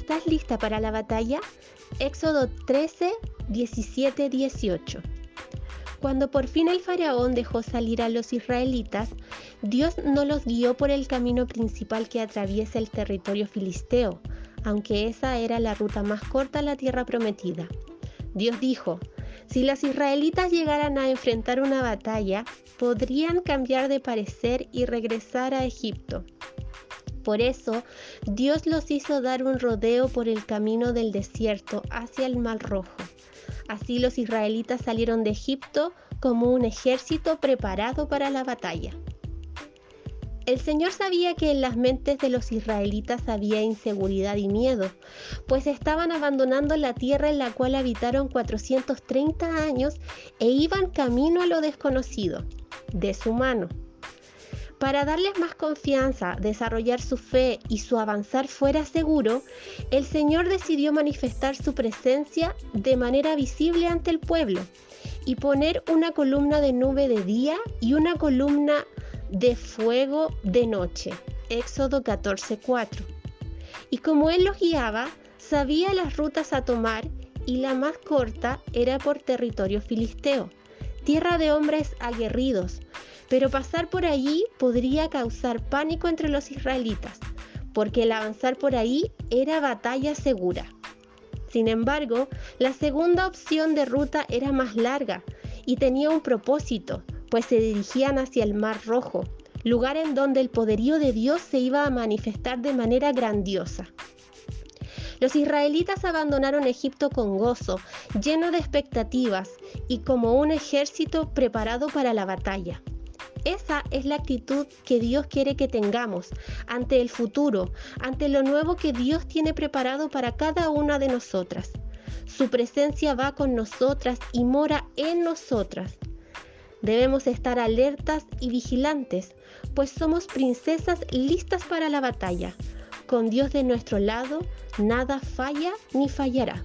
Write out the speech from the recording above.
¿Estás lista para la batalla? Éxodo 13, 17, 18. Cuando por fin el faraón dejó salir a los israelitas, Dios no los guió por el camino principal que atraviesa el territorio filisteo, aunque esa era la ruta más corta a la tierra prometida. Dios dijo, si los israelitas llegaran a enfrentar una batalla, podrían cambiar de parecer y regresar a Egipto. Por eso, Dios los hizo dar un rodeo por el camino del desierto hacia el Mar Rojo. Así los israelitas salieron de Egipto como un ejército preparado para la batalla. El Señor sabía que en las mentes de los israelitas había inseguridad y miedo, pues estaban abandonando la tierra en la cual habitaron 430 años e iban camino a lo desconocido, de su mano. Para darles más confianza, desarrollar su fe y su avanzar fuera seguro, el Señor decidió manifestar su presencia de manera visible ante el pueblo y poner una columna de nube de día y una columna de fuego de noche. Éxodo 14:4. Y como Él los guiaba, sabía las rutas a tomar y la más corta era por territorio filisteo, tierra de hombres aguerridos, pero pasar por allí podría causar pánico entre los israelitas, porque el avanzar por ahí era batalla segura. Sin embargo, la segunda opción de ruta era más larga y tenía un propósito, pues se dirigían hacia el Mar Rojo, lugar en donde el poderío de Dios se iba a manifestar de manera grandiosa. Los israelitas abandonaron Egipto con gozo, lleno de expectativas y como un ejército preparado para la batalla. Esa es la actitud que Dios quiere que tengamos ante el futuro, ante lo nuevo que Dios tiene preparado para cada una de nosotras. Su presencia va con nosotras y mora en nosotras. Debemos estar alertas y vigilantes, pues somos princesas listas para la batalla. Con Dios de nuestro lado, nada falla ni fallará.